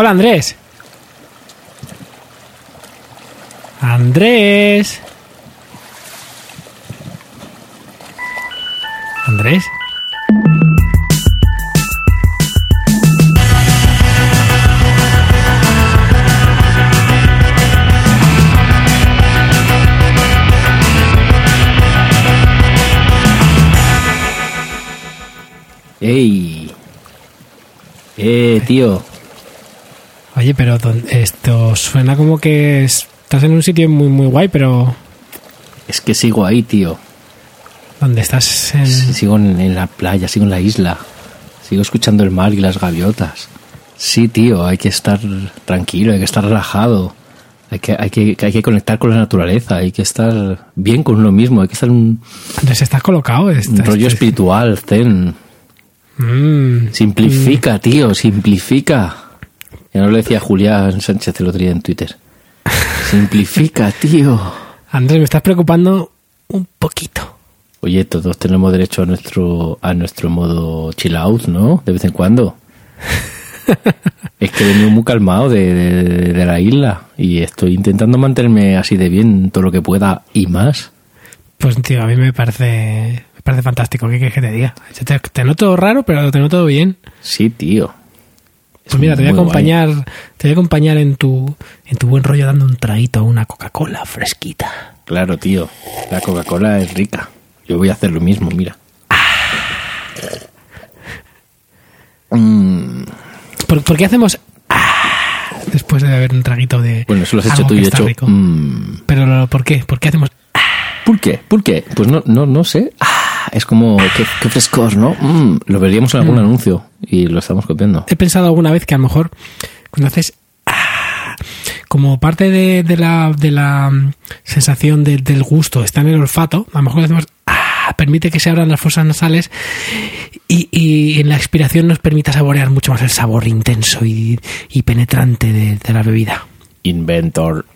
Hola, Andrés. Andrés. Andrés. ¡Ey! ¡Eh, tío! Oye, pero esto suena como que estás en un sitio muy muy guay, pero Es que sigo ahí, tío. ¿dónde estás? En... Sigo en, en la playa, sigo en la isla. Sigo escuchando el mar y las gaviotas. Sí, tío, hay que estar tranquilo, hay que estar relajado. Hay que, hay que, hay que conectar con la naturaleza, hay que estar bien con uno mismo, hay que estar un, Andrés, estás colocado. un Estás- rollo espiritual, zen. Mm. Simplifica, tío, simplifica. Ya no lo decía Julián Sánchez el otro día en Twitter. Simplifica, tío. Andrés, me estás preocupando un poquito. Oye, todos tenemos derecho a nuestro a nuestro modo chill out, ¿no? De vez en cuando. es que he venido muy calmado de, de- de la isla y estoy intentando mantenerme así de bien todo lo que pueda y más. Pues, tío, a mí me parece, me parece fantástico. ¿Qué quieres que te diga? Te, te noto raro, pero te noto bien. Sí, tío. Es Pues mira, te voy a guay. acompañar, te voy a acompañar en tu, en tu buen rollo dando un traguito a una Coca-Cola fresquita. Claro, tío. La Coca-Cola es rica. Yo voy a hacer lo mismo, mira. Mm, ¿Por, por qué hacemos ah, después de beber un traguito de bueno, eso lo has hecho tú y hecho. rico? mm. Pero ¿por qué? ¿Por qué hacemos ah? ¿Por qué? ¿Por qué? Pues no, no, no sé. Ah, es como, qué, qué frescor, ¿no? Mm, lo veríamos en algún anuncio y lo estamos copiando. He pensado alguna vez que a lo mejor cuando haces ah, como parte de, de la, de la mm, sensación de- del gusto está en el olfato, a lo mejor hacemos ah, permite que se abran las fosas nasales y, y en la expiración nos permita saborear mucho más el sabor intenso y, y penetrante de, de la bebida. Inventor.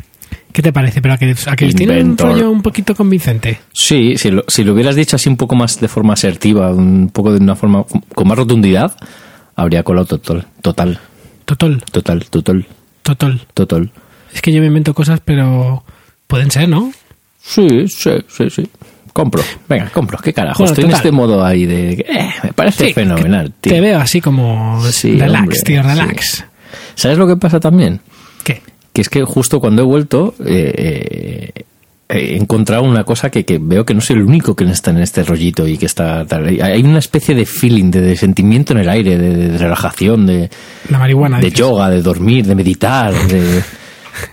¿Qué te parece? Pero a que, a que tiene un rollo un poquito convincente. Sí, si lo, si lo hubieras dicho así un poco más de forma asertiva, un poco de una forma con más rotundidad, habría colado total, total, Total, total, total, total. total. Es que yo me invento cosas, pero pueden ser, ¿no? Sí, sí, sí, sí. Compro. Venga, compro. ¿Qué carajo? Bueno, Estoy en este modo ahí de... eh, me parece Sí, fenomenal, tío. Te veo así como Sí, relax, hombre, tío, sí. relax. ¿Sabes lo que pasa también? Que es que justo cuando he vuelto eh, eh, he encontrado una cosa que, que veo que no soy el único que está en este rollito y que está tal. Hay- una especie de feeling de, de sentimiento en el aire de, de relajación de, La marihuana. de dices. yoga de dormir de meditar de,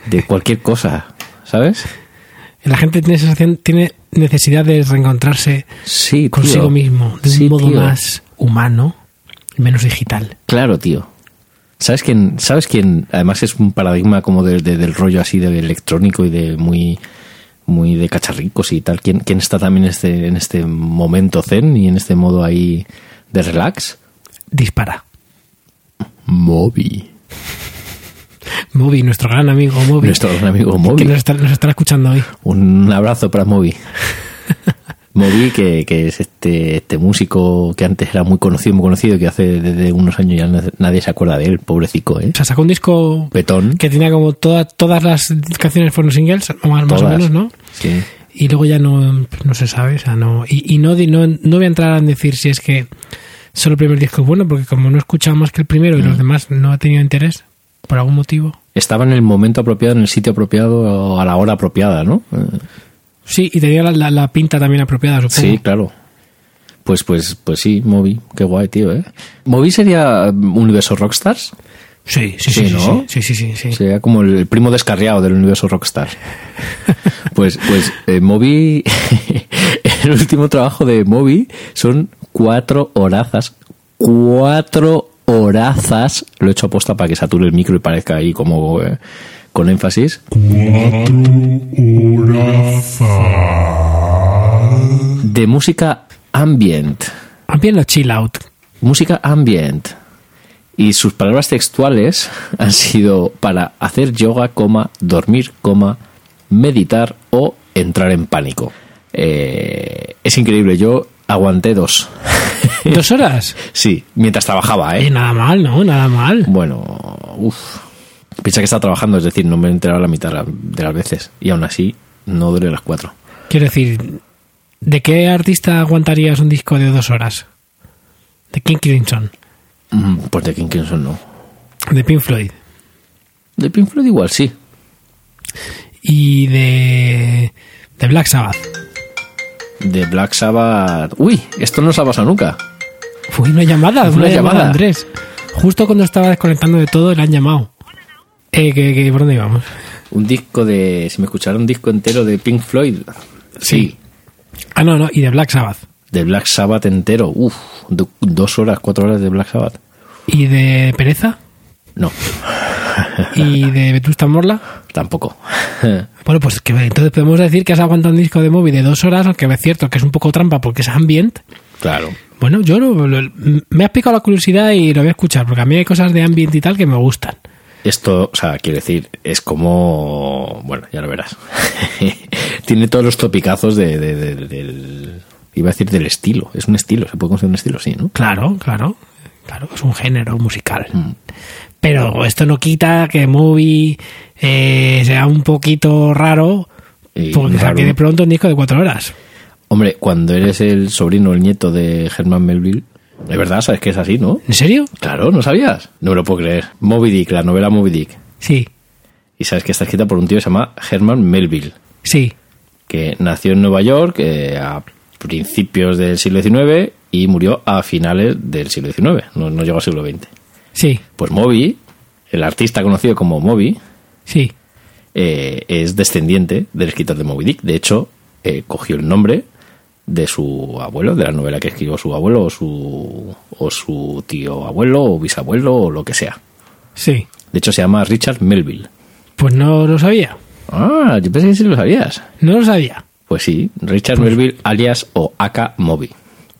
de cualquier cosa ¿sabes? La gente tiene sensación, tiene necesidad de reencontrarse sí consigo mismo de Sí, un modo tío. más humano menos digital. claro tío ¿Sabes quién? ¿Sabes quién? Además es un paradigma como de- de- del rollo así de electrónico y de muy muy de cacharricos y tal. ¿Quién, quién está también en este, en este momento zen y en este modo ahí de relax? Dispara. Moby. Moby, nuestro gran amigo Moby. Nuestro gran amigo Que Moby. nos está, nos estará escuchando hoy. Un abrazo para Moby. Moby, que, que es este, este músico que antes era muy conocido, muy conocido, que hace desde unos años ya na- nadie se acuerda de él, pobrecito, ¿eh? O sea, sacó un disco Petón. que tenía como toda- todas las canciones fueron singles, más, más o Todas. menos, ¿no? Sí. Y luego ya no, no se sabe, o sea, no. Y, y no, di- no, no voy a entrar en decir si es que solo el primer disco es bueno, porque como no he escuchado más que el primero Mm. y los demás no ha tenido interés, por algún motivo. Estaba en el momento apropiado, en el sitio apropiado, a la hora apropiada, ¿no? Sí, y tenía la, la- la pinta también apropiada, supongo. Sí, claro. Pues, pues, pues sí, Moby. Qué guay, tío, ¿eh? ¿Moby sería universo Rockstars? Sí, sí, sí, Sí, sí, ¿no? sí, sí, sí, sí. Sería como el primo descarriado del universo Rockstar. Pues, pues eh, Moby, el último trabajo de Moby son cuatro horazas. Cuatro horazas. Lo he hecho aposta para que sature el micro y parezca ahí como eh, con énfasis. De música ambient. También lo chill out. Música ambient. Y sus palabras textuales han sido para hacer yoga, coma, dormir, coma, meditar o entrar en pánico. Eh, es increíble, yo aguanté dos. ¿Dos horas? sí, mientras trabajaba, Eh, ¿eh? nada mal, ¿no? Nada mal. Bueno, uff. Piensa que está trabajando, es decir, no me he enterado la mitad de las veces. Y aún así, no duele las cuatro. Quiero decir, ¿de qué artista aguantarías un disco de dos horas? ¿De King Crimson? Mm, Pues de King Crimson no. ¿De Pink Floyd? De Pink Floyd igual sí. ¿Y de, de Black Sabbath? De Black Sabbath. Uy, esto no se ha pasado nunca. Fue una llamada, Fue una, una llamada, llamada. Andrés. Justo cuando estaba desconectando de todo, le han llamado. Eh, que, que- ¿Por dónde íbamos? Un disco de. Si me escuchara un disco entero de Pink Floyd. Sí. Ah, no, no, y de Black Sabbath. De Black Sabbath entero. Uf, do- dos horas, cuatro horas de Black Sabbath. ¿Y de Pereza? No, ¿Y de Vetusta Morla? tampoco. Bueno, pues que entonces podemos decir que has aguantado un disco de móvil de dos horas, aunque es cierto que es un poco trampa porque es ambient. claro. Bueno, yo lo- lo- me ha picado la curiosidad y lo voy a escuchar, porque a mí hay cosas de ambient y tal que me gustan. Esto, o sea, quiero decir, es como. Bueno, ya lo verás. Tiene todos los topicazos de, de- de- del. Iba a decir del estilo. Es un estilo, se puede considerar un estilo, sí, ¿no? Claro, claro, claro, es un género musical. Pero esto no quita que Movie eh, sea un poquito raro, Y porque raro. de pronto un disco de cuatro horas. Hombre, cuando eres el sobrino o el nieto de Herman Melville, de verdad, sabes que es así, ¿no? ¿En serio? Claro, ¿no sabías? No me lo puedo creer. Moby Dick, la novela Moby Dick. Sí, Y sabes que está escrita por un tío que se llama Herman Melville, sí, que nació en Nueva York eh, a principios del siglo XIX y murió a finales del siglo XIX, no, no llegó al siglo XX. sí, Pues Moby, el artista conocido como Moby, sí. eh, es descendiente del escritor de Moby Dick. De hecho, eh, cogió el nombre de su abuelo, de la novela que escribió su abuelo o su, o su tío abuelo o bisabuelo o lo que sea. Sí, De hecho, se llama Richard Melville. pues no lo sabía, Ah, yo pensé que sí lo sabías. no lo sabía. Pues sí, Richard Melville alias o aka Moby.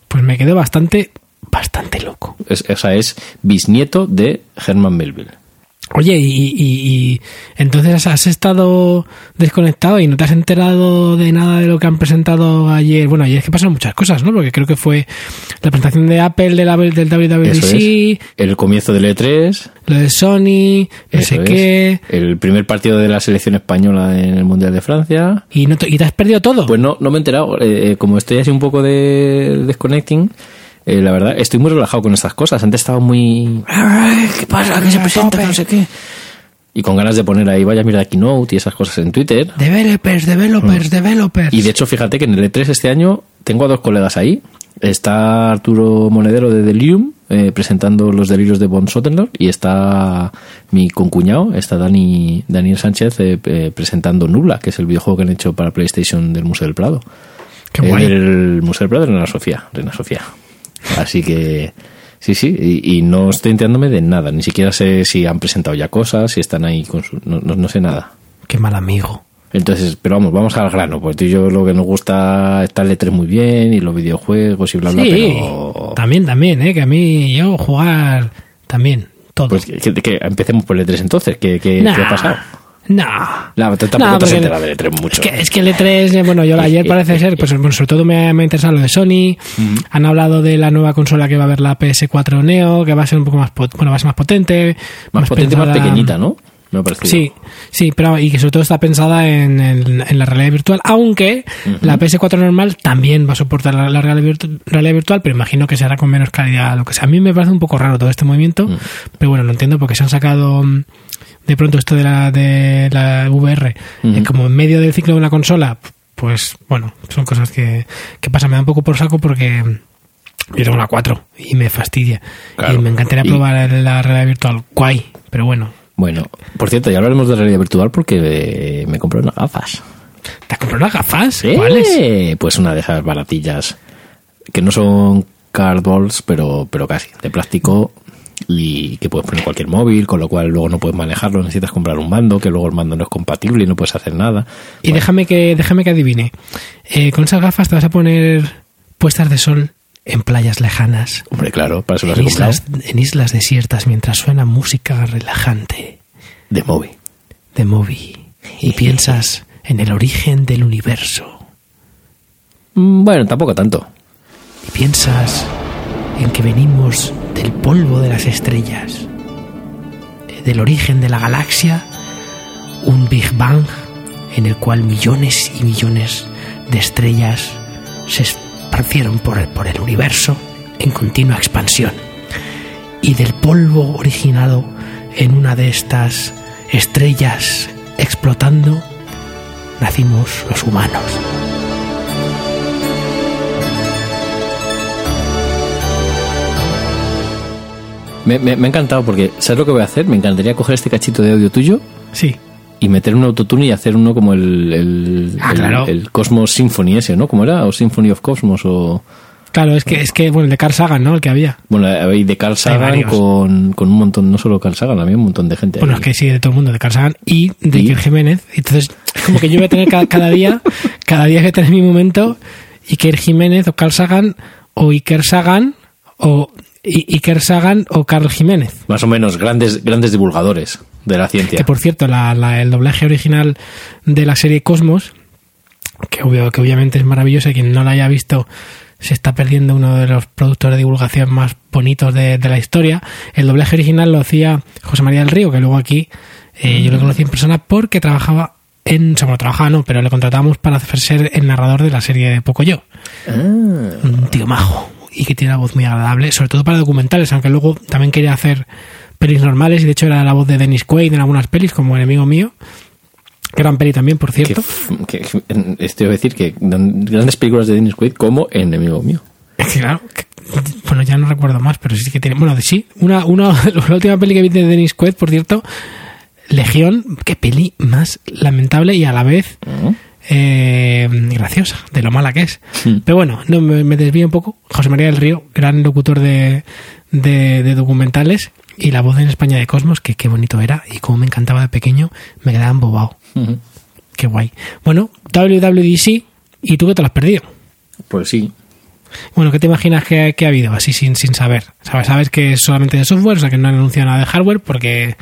Pues me quedé bastante, bastante loco. Es, o sea, es bisnieto de Herman Melville. Oye, y, y- y entonces has estado desconectado y no te has enterado de nada de lo que han presentado ayer. Bueno, ayer es que pasaron muchas cosas, ¿no? Porque creo que fue la presentación de Apple de la, del WWDC, es. El comienzo del E3. lo de Sony, no sé qué. El primer partido de la selección española en el Mundial de Francia. Y, no te, y te has perdido todo. Pues no, no me he enterado. Eh, eh, como estoy así un poco de desconnecting, eh, la verdad, estoy muy relajado con estas cosas. Antes estaba muy... "Ay, ¿Qué pasa? ¿Qué se presenta? No sé qué. Y con ganas de poner ahí, vaya, mira, Keynote y esas cosas en Twitter. Developers, developers, developers. Mm. Y de hecho, fíjate que en el E3 este año tengo a dos colegas ahí. Está Arturo Monedero de Delirium eh, presentando los delirios de Von Sotenlord y está mi concuñado, está Dani, Daniel Sánchez eh, eh, presentando Nubla, que es el videojuego que han hecho para PlayStation del Museo del Prado. Qué guay. El Museo del Prado de Reina Sofía, Reina Sofía. Así que sí, sí, y, y no estoy enterándome de nada, ni siquiera sé si han presentado ya cosas, si están ahí con su, no, no- no sé nada. Qué mal amigo. Entonces, pero vamos, vamos al grano, pues tú y yo lo que nos gusta está el E3 muy bien y los videojuegos y bla bla, Sí, pero también, también, ¿eh? Que a mí, yo jugar también, todo. pues que, que- que empecemos por el E3 entonces, ¿qué, qué, Nah, qué ha pasado? No. No, tú tampoco No, te has enterado del E3 mucho. Es que, es que el E3, eh, bueno, yo ayer parece ser, pues bueno, sobre todo me, me ha interesado lo de Sony. Han hablado de la nueva consola que va a haber la PS4 Neo, que va a ser un poco más, bueno, va a ser más potente. más potente, más pequeñita, ¿no? Me ha parecido. Sí, sí, pero y que sobre todo está pensada en, en la realidad virtual, aunque la PS4 normal también va a soportar la, la realidad, virtu- realidad virtual, pero imagino que será con menos calidad, lo que sea. A mí me parece un poco raro todo este movimiento, pero bueno, lo entiendo porque se han sacado de pronto esto de la de la VR eh, como en medio del ciclo de una consola, pues bueno, son cosas que, que pasan, me da un poco por saco porque yo tengo una 4 y me fastidia. Claro. Y me encantaría Y- probar la realidad virtual, guay, pero bueno, Bueno, por cierto, ya hablaremos de realidad virtual porque eh, me compré unas gafas. ¿Te has comprado unas gafas? ¿Cuáles? Pues una de esas baratillas que no son cardballs, pero, pero casi, de plástico y que puedes poner cualquier móvil, con lo cual luego no puedes manejarlo, necesitas comprar un mando, que luego el mando no es compatible y no puedes hacer nada. Y déjame que déjame que adivine. Eh, con esas gafas te vas a poner puestas de sol en playas lejanas, Hombre, claro, para eso las he islas, en islas desiertas mientras suena música relajante De móvil. de Moby y piensas en el origen del universo Mm, Bueno, tampoco tanto. y piensas en que venimos del polvo de las estrellas, del origen de la galaxia, un Big Bang en el cual millones y millones de estrellas se esparcieron por el, por el universo en continua expansión. Y del polvo originado en una de estas estrellas explotando, nacimos los humanos. Me, me- me ha encantado porque, ¿sabes lo que voy a hacer? Me encantaría coger este cachito de audio tuyo Sí, y meter un autotune y hacer uno como el, el, Ah, el- claro. el Cosmos Symphony ese, ¿no? ¿Cómo era? O Symphony of Cosmos o... claro, es que, es que, bueno, el de Carl Sagan, ¿no? El que había. Bueno, hay de Carl Sagan con, con un montón, no solo Carl Sagan, había un montón de gente. Bueno, ahí. es que sí, de todo el mundo, de Carl Sagan y de ¿Y? Iker Jiménez. Entonces, es como que yo voy a tener cada, cada día, cada día que tener mi momento, Iker Jiménez o Carl Sagan, o Iker Sagan, o I- Iker Sagan o Carl Jiménez. Más o menos grandes, grandes divulgadores de la ciencia. Que por cierto, la- la- el doblaje original de la serie Cosmos, que, obvio, que obviamente es maravilloso y quien no la haya visto se está perdiendo uno de los productos de divulgación más bonitos de, de la historia. El doblaje original lo hacía José María del Río, que luego aquí eh, yo lo conocí en persona porque trabajaba en... O sea, bueno, trabajaba no, pero le contratamos para hacer ser el narrador de la serie de Pocoyo. Ah, Un tío majo y que tiene una voz muy agradable, sobre todo para documentales, aunque luego también quería hacer pelis normales y de hecho era la voz de Dennis Quaid en algunas pelis, como Enemigo Mío. Gran peli también, por cierto. f- que, esto iba a decir que grandes películas de Dennis Quaid como Enemigo Mío. Claro, que- bueno, ya no recuerdo más, pero sí que tiene. Bueno, de- sí, una, una, la última peli que vi de Dennis Quaid, por cierto, Legión, qué peli más lamentable y a la vez. Eh, graciosa, de lo mala que es. Hmm. Pero bueno, no me, me desvío un poco. José María del Río, gran locutor de, de, de documentales, y la voz en España de Cosmos, que qué bonito era, y como me encantaba de pequeño, me quedaba embobado. Ujú. Qué guay. Bueno, WWDC, ¿y tú qué te lo has perdido? Pues sí. Bueno, ¿qué te imaginas que, que ha habido así sin, sin saber? ¿Sabes? Sabes que es solamente de software, o sea que no han anunciado nada de hardware porque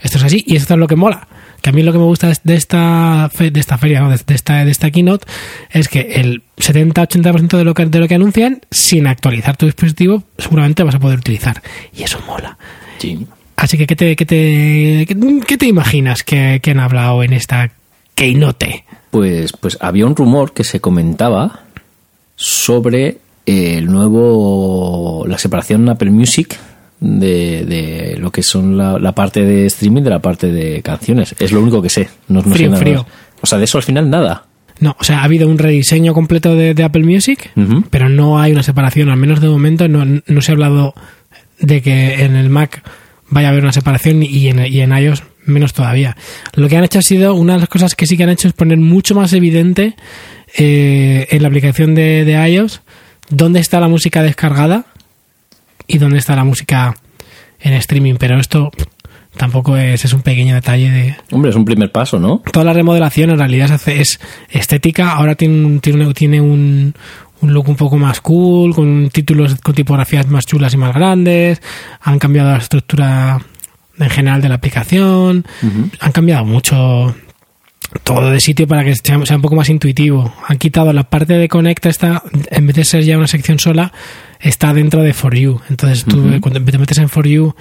esto es así y esto es lo que mola. Que a mí lo que me gusta de esta fe- de esta feria, ¿no? de, de esta de esta keynote es que el 70-80% de lo que de lo que anuncian sin actualizar tu dispositivo seguramente vas a poder utilizar y eso mola. Sí. Así que ¿qué te qué te qué, qué te imaginas que, que han hablado en esta keynote? Pues, pues había un rumor que se comentaba sobre el nuevo la separación Apple Music de, de lo que son la, la parte de streaming de la parte de canciones. Es lo único que sé. No, no sé Frío, nada frío. más. O sea, de eso al final nada. No, o sea, ha habido un rediseño completo de, de Apple Music, pero no hay una separación, al menos de momento no, no se ha hablado de que en el Mac vaya a haber una separación y en, y en iOS menos todavía. Lo que han hecho ha sido, una de las cosas que sí que han hecho es poner mucho más evidente eh, en la aplicación de, de iOS dónde está la música descargada y dónde está la música en streaming, pero esto tampoco es, es un pequeño detalle de, Hombre, es un primer paso, ¿no? toda la remodelación en realidad se hace, es estética. Ahora tiene, un- tiene, tiene un, un look un poco más cool, con títulos con tipografías más chulas y más grandes. Han cambiado la estructura en general de la aplicación. Han cambiado mucho todo de sitio para que sea, sea un poco más intuitivo. Han quitado la parte de Connect, esta, en vez de ser ya una sección sola, está dentro de For You. Entonces tú cuando te metes en For You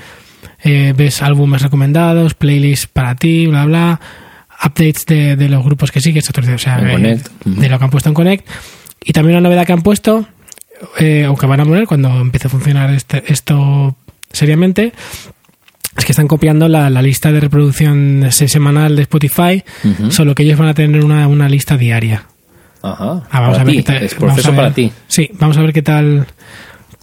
eh, ves álbumes recomendados, playlists para ti, bla, bla, updates de, de los grupos que sigues, o sea, de lo que han puesto en Connect. Y también una novedad que han puesto, eh, o que van a poner cuando empiece a funcionar este- esto seriamente, es que están copiando la, la lista de reproducción se- semanal de Spotify, solo que ellos van a tener una, una lista diaria. Ajá. Ah, vamos a ver ti. qué tal. Es proceso para ti. Sí, vamos a ver qué tal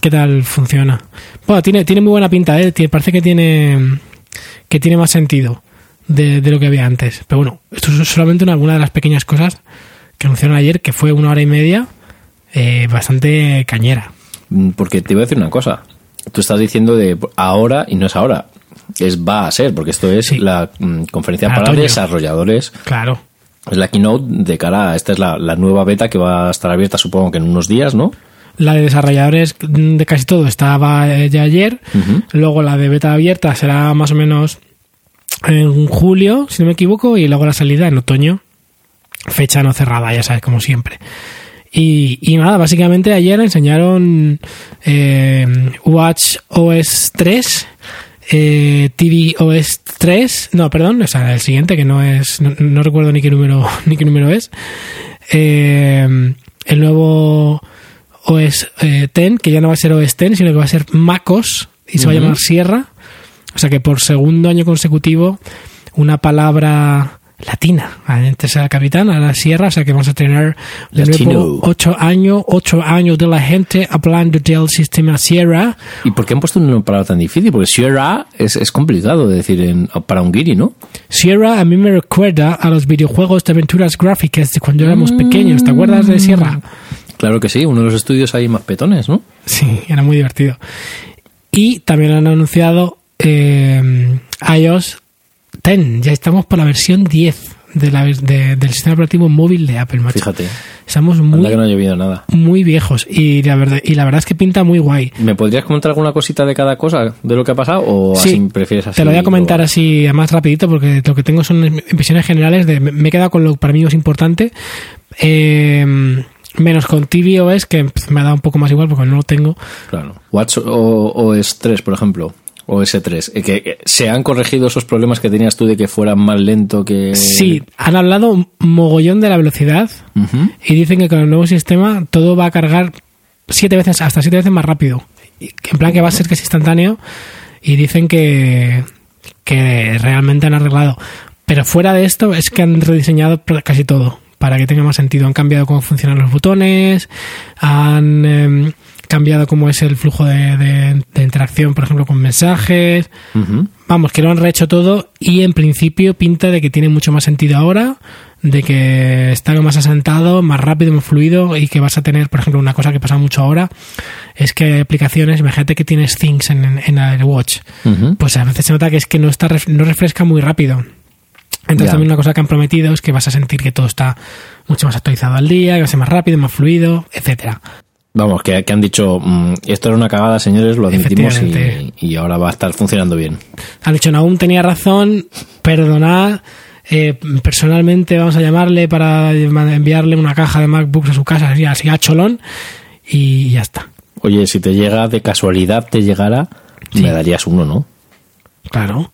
qué tal funciona. Bueno, tiene, tiene muy buena pinta, ¿eh? Parece que tiene que tiene más sentido de, de lo que había antes. Pero bueno, esto es solamente una, una de las pequeñas cosas que anunciaron ayer, que fue una hora y media eh, bastante cañera. Mm, Porque te voy a decir una cosa. Tú estás diciendo de ahora y no es ahora. Es va a ser, porque esto es Sí. la mm, conferencia Para desarrolladores. Claro. Es la keynote de cara a esta es la, la nueva beta que va a estar abierta supongo que en unos días, ¿no? La de desarrolladores de casi todo estaba eh, ya ayer. Luego la de beta abierta será más o menos en julio, si no me equivoco, y luego la salida en otoño. Fecha no cerrada, ya sabes, como siempre. Y, y nada, básicamente ayer enseñaron eh, Watch OS 3 eh, tvOS 3, no, perdón, o sea, el siguiente que no es, no, no recuerdo ni qué número, ni qué número es. Eh, el nuevo OS eh, 10, que ya no va a ser OS 10, sino que va a ser MacOS y se va a llamar Sierra. O sea que por segundo año consecutivo, una palabra latina. Antes era capitán, ahora Sierra, o sea que vamos a tener de nuevo ocho años, ocho años de la gente hablando del sistema Sierra. ¿Y por qué han puesto una palabra tan difícil? Porque Sierra es, es complicado de decir en, para un guiri, ¿no? Sierra a mí me recuerda a los videojuegos de aventuras gráficas de cuando éramos pequeños. ¿Te acuerdas de Sierra? Claro que sí, uno de los estudios ahí más petones, ¿no? Sí, era muy divertido. Y también han anunciado eh, iOS 10. Ya estamos por la versión 10 de la, de- del sistema operativo móvil de Apple, macho. Fíjate, Estamos muy, que no ha llovido nada. muy viejos y la, verdad, y la verdad es que pinta muy guay. ¿Me podrías comentar alguna cosita de cada cosa de lo que ha pasado o Sí, así prefieres así? Te lo voy a comentar global? así más rapidito porque lo que tengo son impresiones generales. De, me he quedado con lo que para mí es importante. Eh, menos con tvOS, que me ha dado un poco más igual porque no lo tengo. Claro. Watch o OS 3, por ejemplo. OS 3. eh, Que, que se han corregido esos problemas que tenías tú de que fuera más lento que... Sí, han hablado mogollón de la velocidad y dicen que con el nuevo sistema todo va a cargar siete veces, hasta siete veces más rápido. En plan que va a ser que es instantáneo y dicen que, que realmente han arreglado. Pero fuera de esto es que han rediseñado casi todo para que tenga más sentido. Han cambiado cómo funcionan los botones, han em, cambiado cómo es el flujo de, de- de interacción, por ejemplo, con mensajes. Vamos, que lo han rehecho todo y en principio pinta de que tiene mucho más sentido ahora, de que está más asentado, más rápido, más fluido y que vas a tener, por ejemplo, una cosa que pasa mucho ahora, es que hay aplicaciones, imagínate que tienes Things en, en, en el Watch, pues a veces se nota que es que no, está, no refresca muy rápido. Entonces también una cosa que han prometido es que vas a sentir que todo está mucho más actualizado al día, que va a ser más rápido, más fluido, etcétera. Vamos, que, que han dicho, mm, esto era una cagada, señores, lo admitimos y, ahora va a estar funcionando bien. Han dicho, Nahum tenía razón, perdonad. eh, personalmente vamos a llamarle para enviarle una caja de MacBooks a su casa, así, así a cholón, y ya está. Oye, si te llega de casualidad, te llegara, Sí. me darías uno, ¿no? Claro,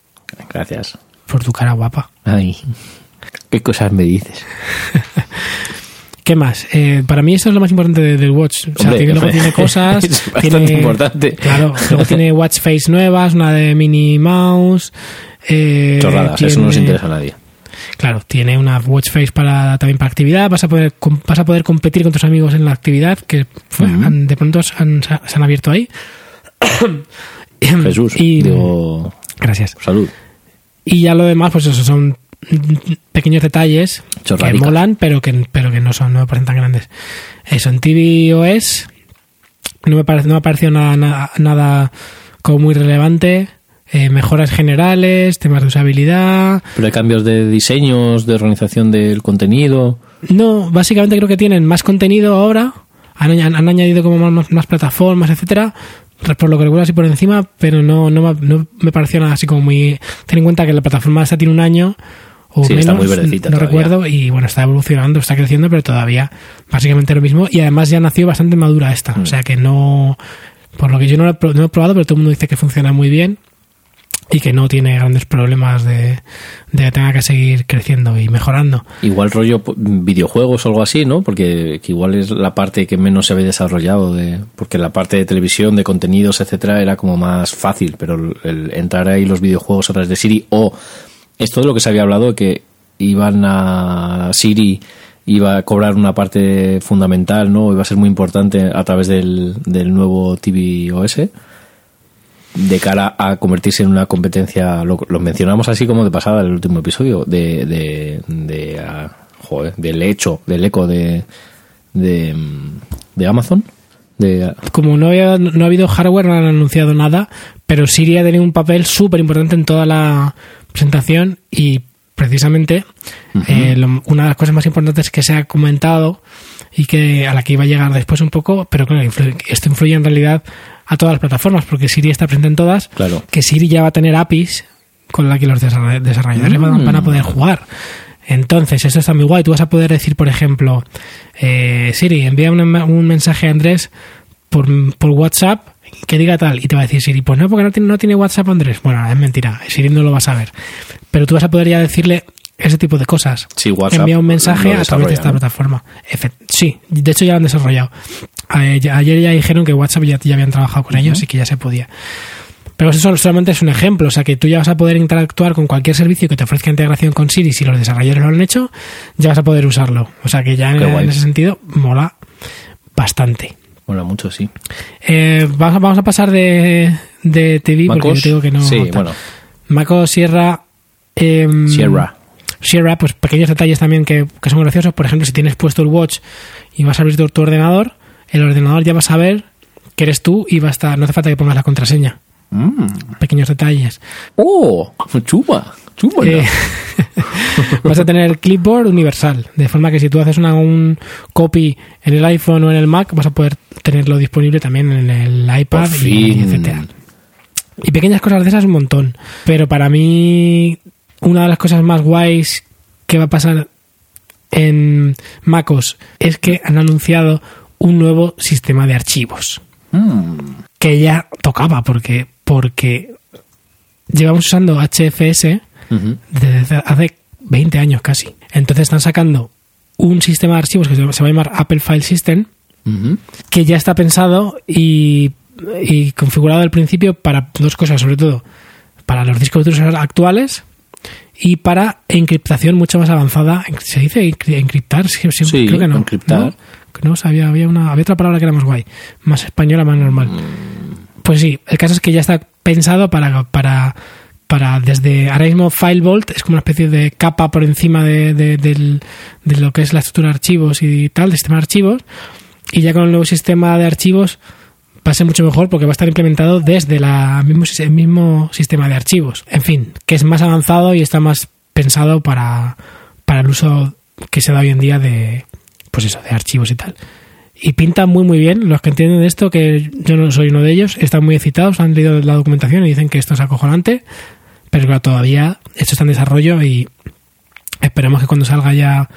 Gracias. Por tu cara guapa. Ay, qué cosas me dices. ¿Qué más? Eh, para mí eso es lo más importante de- del Watch. O sea, Hombre, tiene, luego tiene cosas. es bastante tiene, importante. Claro, luego tiene Watch Face nuevas, una de Minnie Mouse. Eh, Chorradas, eso no nos interesa a nadie. Claro, tiene una watch face para también para actividad. Vas a poder vas a poder competir con tus amigos en la actividad que fue- Ujú. han- de pronto se han, se han abierto ahí. Jesús, y digo, gracias. salud. Y ya lo demás, pues eso son pequeños detalles que molan, pero que pero que no son no me parecen tan grandes. Eso en tvOS no me parece no me ha parecido nada nada, nada como muy relevante. Eh, mejoras generales, temas de usabilidad, Pero hay cambios de diseños, de organización del contenido. No, básicamente creo que tienen más contenido ahora. Han añadido como más, más plataformas, etcétera. Por lo que recuerdo así por encima, pero no, no, me- no me pareció nada así como muy. Ten en cuenta que la plataforma esta tiene un año o Sí, menos, está muy verdecita no todavía. recuerdo, y bueno, está evolucionando, está creciendo, pero todavía básicamente lo mismo. Y además ya nació bastante madura esta, Mm. o sea que no. Por lo que yo no lo, he, pro- no lo he probado, pero todo el mundo dice que funciona muy bien y que no tiene grandes problemas de, de que tenga que seguir creciendo y mejorando. Igual rollo videojuegos o algo así, ¿no? Porque que igual es la parte que menos se había desarrollado, de, porque la parte de televisión, de contenidos, etcétera, era como más fácil, pero el, el entrar ahí los videojuegos a través de Siri o esto de lo que se había hablado, que iban a Siri iba a cobrar una parte fundamental, ¿no? Iba a ser muy importante a través del, del nuevo tvOS de cara a convertirse en una competencia, lo, lo mencionamos así como de pasada en el último episodio, de, de, de ah, joder, del hecho, del eco de, de, mm, de Amazon. De, como no, había, no ha habido hardware, no han anunciado nada, pero Siri ha tenido un papel súper importante en toda la presentación y precisamente eh, lo- una de las cosas más importantes que se ha comentado y que a la que iba a llegar después un poco, pero claro, influ- esto influye en realidad a todas las plataformas, porque Siri está presente en todas, Claro. que Siri ya va a tener APIs con la que los desarroll- desarrolladores van, van a poder jugar. Entonces, esto está muy guay. Tú vas a poder decir, por ejemplo, eh, Siri, envía un, un mensaje a Andrés por, por WhatsApp que diga tal, y te va a decir Siri, pues no, porque no tiene, no tiene WhatsApp Andrés. Bueno, es mentira, Siri no lo va a saber. Pero tú vas a poder ya decirle ese tipo de cosas. Sí, WhatsApp Envía un mensaje a través de esta plataforma. Efe- sí, de hecho ya lo han desarrollado. Ayer ya dijeron que WhatsApp ya, ya habían trabajado con ellos y que ya se podía. Pero eso solamente es un ejemplo, o sea que tú ya vas a poder interactuar con cualquier servicio que te ofrezca integración con Siri, si los desarrolladores lo han hecho, ya vas a poder usarlo. O sea que ya en, en ese sentido mola bastante. Mola mucho, sí. Eh, vamos, a- vamos a pasar de, de TV porque yo digo que no. sí, tal. bueno. Maco Sierra. em, Sierra. Sierra, pues pequeños detalles también que, que son graciosos. Por ejemplo, si tienes puesto el watch y vas a abrir tu, tu ordenador, el ordenador ya va a saber que eres tú y va a estar, no hace falta que pongas la contraseña. Mm. Pequeños detalles. ¡Oh! ¡Chupa! ¡Chupa! Eh, vas a tener clipboard universal, de forma que si tú haces una, un copy en el iPhone o en el Mac, vas a poder tenerlo disponible también en el iPad y etcétera. Y pequeñas cosas de esas un montón. Pero para mí, una de las cosas más guays que va a pasar en MacOS es que han anunciado un nuevo sistema de archivos. Mm. Que ya tocaba, porque, porque llevamos usando HFS desde hace 20 años casi. Entonces están sacando un sistema de archivos que se va a llamar Apple File System, que ya está pensado y, y configurado al principio para dos cosas, sobre todo para los discos duros actuales y para encriptación mucho más avanzada. ¿Se dice encri- encriptar? Sí, creo que no. encriptar. ¿No? Sabía, había, una, había otra palabra que era más guay, más española, más normal. Pues sí, el caso es que ya está pensado para, para, para desde ahora mismo FileVault es como una especie de capa por encima de, de- del- de lo que es la estructura de archivos y tal, del sistema de archivos. Y ya con el nuevo sistema de archivos va a ser mucho mejor porque va a estar implementado desde la mismo, el mismo sistema de archivos. En fin, que es más avanzado y está más pensado para, para el uso que se da hoy en día de, pues eso, de archivos y tal. Y pinta muy muy bien. Los que entienden de esto, que yo no soy uno de ellos, están muy excitados, han leído la documentación y dicen que esto es acojonante, pero claro, todavía esto está en desarrollo y esperemos que cuando salga ya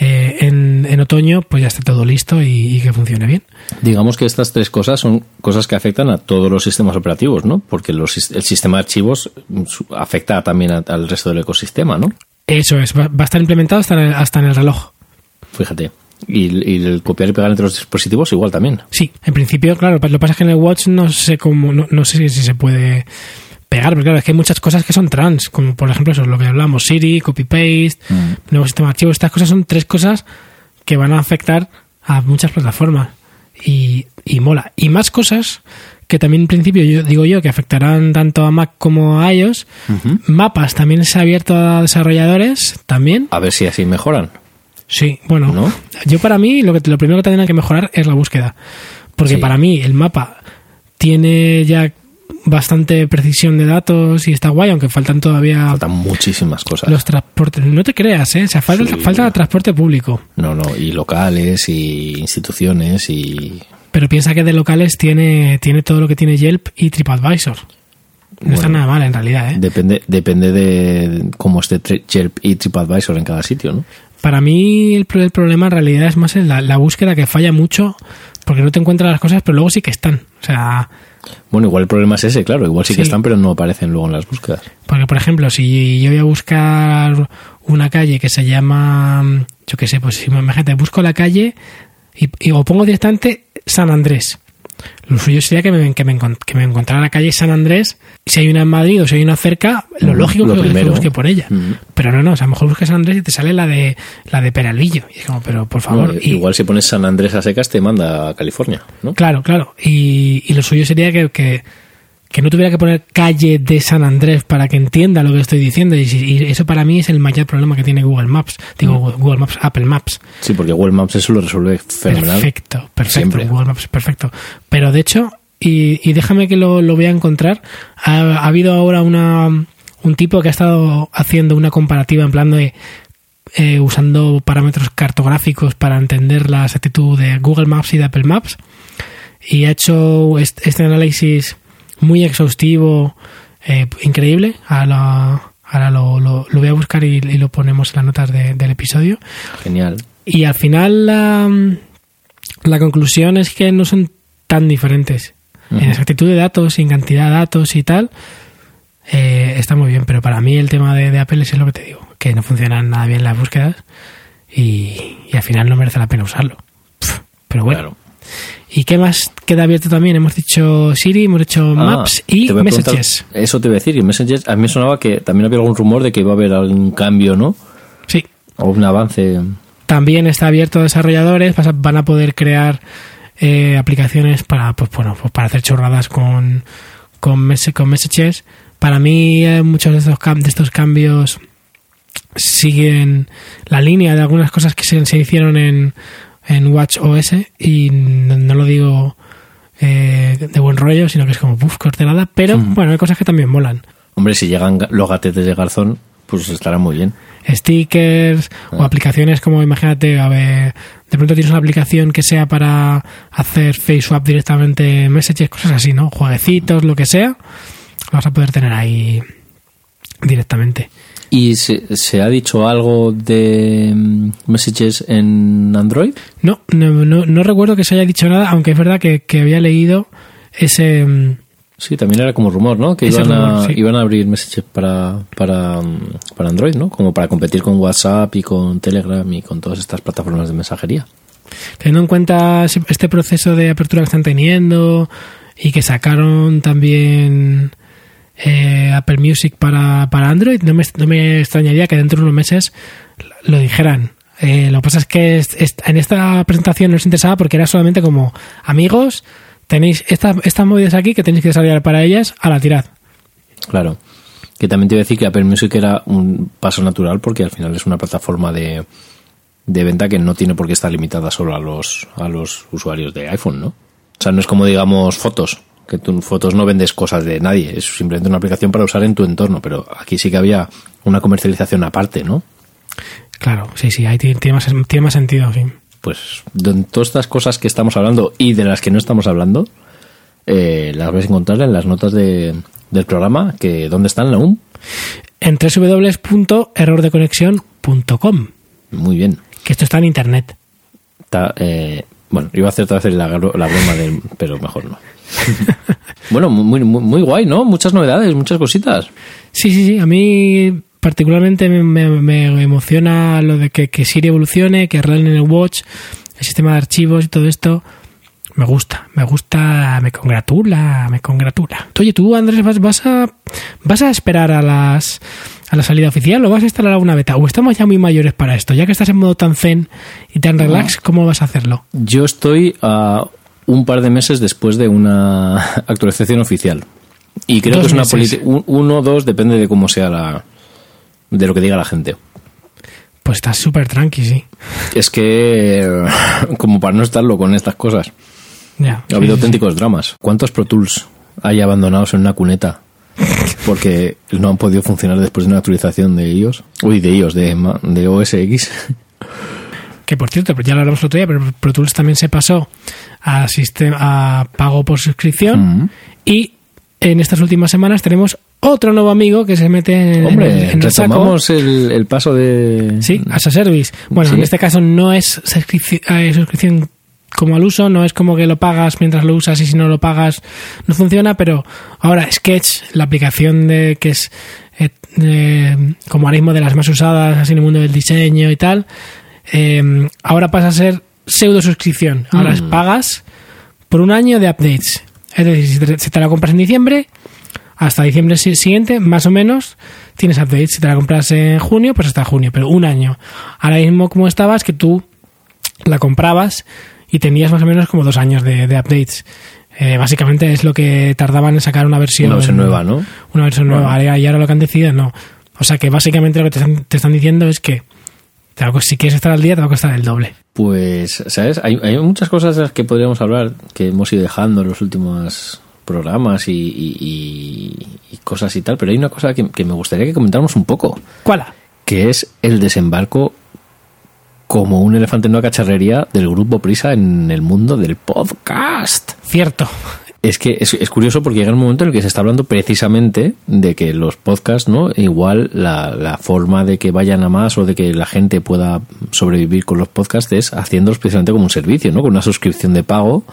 eh, en, en otoño, pues ya esté todo listo y, y que funcione bien. Digamos que estas tres cosas son cosas que afectan a todos los sistemas operativos, ¿no? Porque los el sistema de archivos mm, afecta también a- al resto del ecosistema, ¿no? Eso es, va, va a estar implementado hasta en el, hasta en el reloj. Fíjate. Y, y el copiar y pegar entre los dispositivos igual también. Sí, en principio, claro, lo que pasa es que en el Watch no sé cómo, no, no sé si se puede pegar, pero claro, es que hay muchas cosas que son trans, como por ejemplo eso, lo que hablamos, Siri, copy-paste, nuevo sistema de archivos, estas cosas son tres cosas que van a afectar a muchas plataformas y, y mola. Y más cosas que también en principio yo digo yo que afectarán tanto a Mac como a iOS. Mapas también se ha abierto a desarrolladores también. A ver si así mejoran. Sí, bueno, ¿No? yo para mí lo, que, lo primero que tendrán que mejorar es la búsqueda. Porque Sí. para mí el mapa tiene ya bastante precisión de datos y está guay, aunque faltan todavía Faltan muchísimas cosas. los transportes. No te creas, ¿eh? O sea, falta, Sí. falta transporte público. No, no, y locales, y instituciones, y... Pero piensa que de locales tiene, tiene todo lo que tiene Yelp y TripAdvisor. No está nada mal en realidad, ¿eh? Depende, depende de cómo esté Yelp y TripAdvisor en cada sitio, ¿no? Para mí el, el problema en realidad es más en la, la búsqueda que falla mucho porque no te encuentras las cosas, pero luego sí que están. O sea, Bueno, igual el problema es ese, claro. Igual sí, que están, pero no aparecen luego en las búsquedas. Porque, por ejemplo, si yo voy a buscar una calle que se llama, yo qué sé, pues si imagínate, busco la calle y, y- o pongo directamente San Andrés. Lo suyo sería que me, que me, que me encontrara la calle San Andrés. Si hay una en Madrid o si hay una cerca, lo Mm, lógico lo que, que busque por ella. Mm. Pero no, no, o sea, a lo mejor buscas San Andrés y te sale la de la de Peralvillo. Y es como, pero por favor. No, y- Igual si pones San Andrés a secas te manda a California, ¿no? Claro, claro. Y, y lo suyo sería que, que, que no tuviera que poner calle de San Andrés para que entienda lo que estoy diciendo. Y, eso para mí es el mayor problema que tiene Google Maps. Digo, Google Maps, Apple Maps. Sí, porque Google Maps eso lo resuelve fenomenal. Perfecto, perfecto. Siempre. Google Maps, perfecto. Pero de hecho, y, y déjame que lo, lo voy a encontrar, ha, ha habido ahora una, un tipo que ha estado haciendo una comparativa en plan de eh, usando parámetros cartográficos para entender la exactitud de Google Maps y de Apple Maps y ha hecho est- este análisis muy exhaustivo, eh, increíble. Ahora, ahora lo, lo- lo voy a buscar y, y lo ponemos en las notas de- del episodio. Genial. Y al final la, la conclusión es que no son tan diferentes. En exactitud de datos, en cantidad de datos y tal, eh, está muy bien. Pero para mí el tema de, de Apple es lo que te digo, que no funcionan nada bien las búsquedas y, y al final no merece la pena usarlo. Pero bueno. Claro. ¿Y qué más queda abierto también? Hemos dicho Siri, hemos dicho Ah, Maps y Messages. Eso te iba a decir, y Messages, a mí me sonaba que también había algún rumor de que iba a haber algún cambio, ¿no? Sí, O un avance. también está abierto a desarrolladores, van a poder crear eh, aplicaciones para, pues bueno, pues para hacer chorradas con, con, mes- con messages. Para mí, eh, muchos de estos, de estos cambios siguen la línea de algunas cosas que se, se hicieron en, en Watch OS y no, no lo digo eh, de buen rollo, sino que es como, puff, cortelada, pero bueno, hay cosas que también molan. Hombre, si llegan ga- los gatetes de Garzón, pues estará muy bien. stickers o Ah. aplicaciones como imagínate a ver de pronto tienes una aplicación que sea para hacer face swap directamente en messages cosas así no jueguecitos lo que sea lo vas a poder tener ahí directamente ¿Y se, se ha dicho algo de mm, Messages en Android? no no, no, no recuerdo que se haya dicho nada aunque es verdad que, que había leído ese mm, Sí, también era como rumor, ¿no? Que iban, a, sí. iban a abrir Messages para, para, mm, para Android, ¿no? Como para competir con WhatsApp y con Telegram y con todas estas plataformas de mensajería. teniendo en cuenta este proceso de apertura que están teniendo y que sacaron también eh, Apple Music para, para Android, no me, no me extrañaría que dentro de unos meses lo dijeran. Eh, lo que pasa es que en esta presentación no les interesaba porque era solamente como amigos, tenéis estas estas movidas aquí que tenéis que desarrollar para ellas a la tirad. Claro. Que también te iba a decir que Apple Music era un paso natural porque al final es una plataforma de, de venta que no tiene por qué estar limitada solo a los, a los usuarios de iPhone, ¿no? O sea, no es como, digamos, fotos, que tú en fotos no vendes cosas de nadie, es simplemente una aplicación para usar en tu entorno, pero aquí sí que había una comercialización aparte, ¿no? Claro, sí, sí, ahí tiene, más, tiene más sentido, sí. Pues de todas estas cosas que estamos hablando y de las que no estamos hablando, eh, las vais a encontrar en las notas de, del programa, que ¿dónde están aún? En www.errordeconexión.com, Muy bien. que esto está en internet. Ta- eh, bueno, iba a hacer otra vez la, la broma del, pero mejor no. bueno, muy, muy, muy guay, ¿no? Muchas novedades, muchas cositas. Sí, sí, sí. A mí particularmente me, me- me emociona lo de que, que Siri evolucione, que arreglen el Watch, el sistema de archivos y todo esto. Me gusta, me gusta, me congratula, me congratula. Oye, tú, Andrés, vas, vas a vas a esperar a las a la salida oficial o vas a instalar alguna beta o estamos ya muy mayores para esto, ya que estás en modo tan zen y tan relax, ¿cómo vas a hacerlo? Yo estoy a un par de meses después de una actualización oficial. Y creo Dos que es una política. Uno o dos, depende de cómo sea la. de lo que diga la gente. Pues estás súper tranqui, sí. Es que. como para no estarlo con estas cosas. Ya, Ha habido sí, sí. auténticos dramas. ¿Cuántos Pro Tools hay abandonados en una cuneta? Porque no han podido funcionar después de una actualización de ellos. Uy, de ellos, de, de OS X. Que por cierto, ya lo hablamos el otro día, pero Pro Tools también se pasó a, sistema, a pago por suscripción. Y en estas últimas semanas tenemos otro nuevo amigo que se mete en, Hombre, el, en el saco. el, el paso de. Sí, as a service. Bueno, Sí. en este caso no es suscripci- eh, suscripción como al uso, no es como que lo pagas mientras lo usas y si no lo pagas no funciona, pero ahora Sketch, la aplicación de que es eh, eh, como ahora mismo de las más usadas así en el mundo del diseño y tal, eh, ahora pasa a ser pseudo suscripción. Ahora Mm. pagas por un año de updates. Es decir, si te, la compras en diciembre, hasta diciembre si- siguiente, más o menos, tienes updates. Si te la compras en junio, pues hasta junio, pero un año. Ahora mismo, como estabas, que tú la comprabas y tenías más o menos como dos años de, de updates. Eh, básicamente es lo que tardaban en sacar una versión, Una versión nueva, ¿no? Una versión nueva. Y ahora lo que han decidido, no. O sea que básicamente lo que te están, te están diciendo es que si quieres estar al día, te va a costar el doble. Pues, ¿sabes? Hay, hay muchas cosas de las que podríamos hablar que hemos ido dejando en los últimos programas y, y- y- y cosas y tal, pero hay una cosa que, que me gustaría que comentáramos un poco, ¿Cuál? que es el desembarco como un elefante en una cacharrería del grupo Prisa en el mundo del podcast. Cierto. Es que es, es curioso porque llega un momento en el que se está hablando precisamente de que los podcasts, ¿no? Igual la, la forma de que vayan a más o de que la gente pueda sobrevivir con los podcasts es haciéndolos precisamente como un servicio, ¿no? Con una suscripción de pago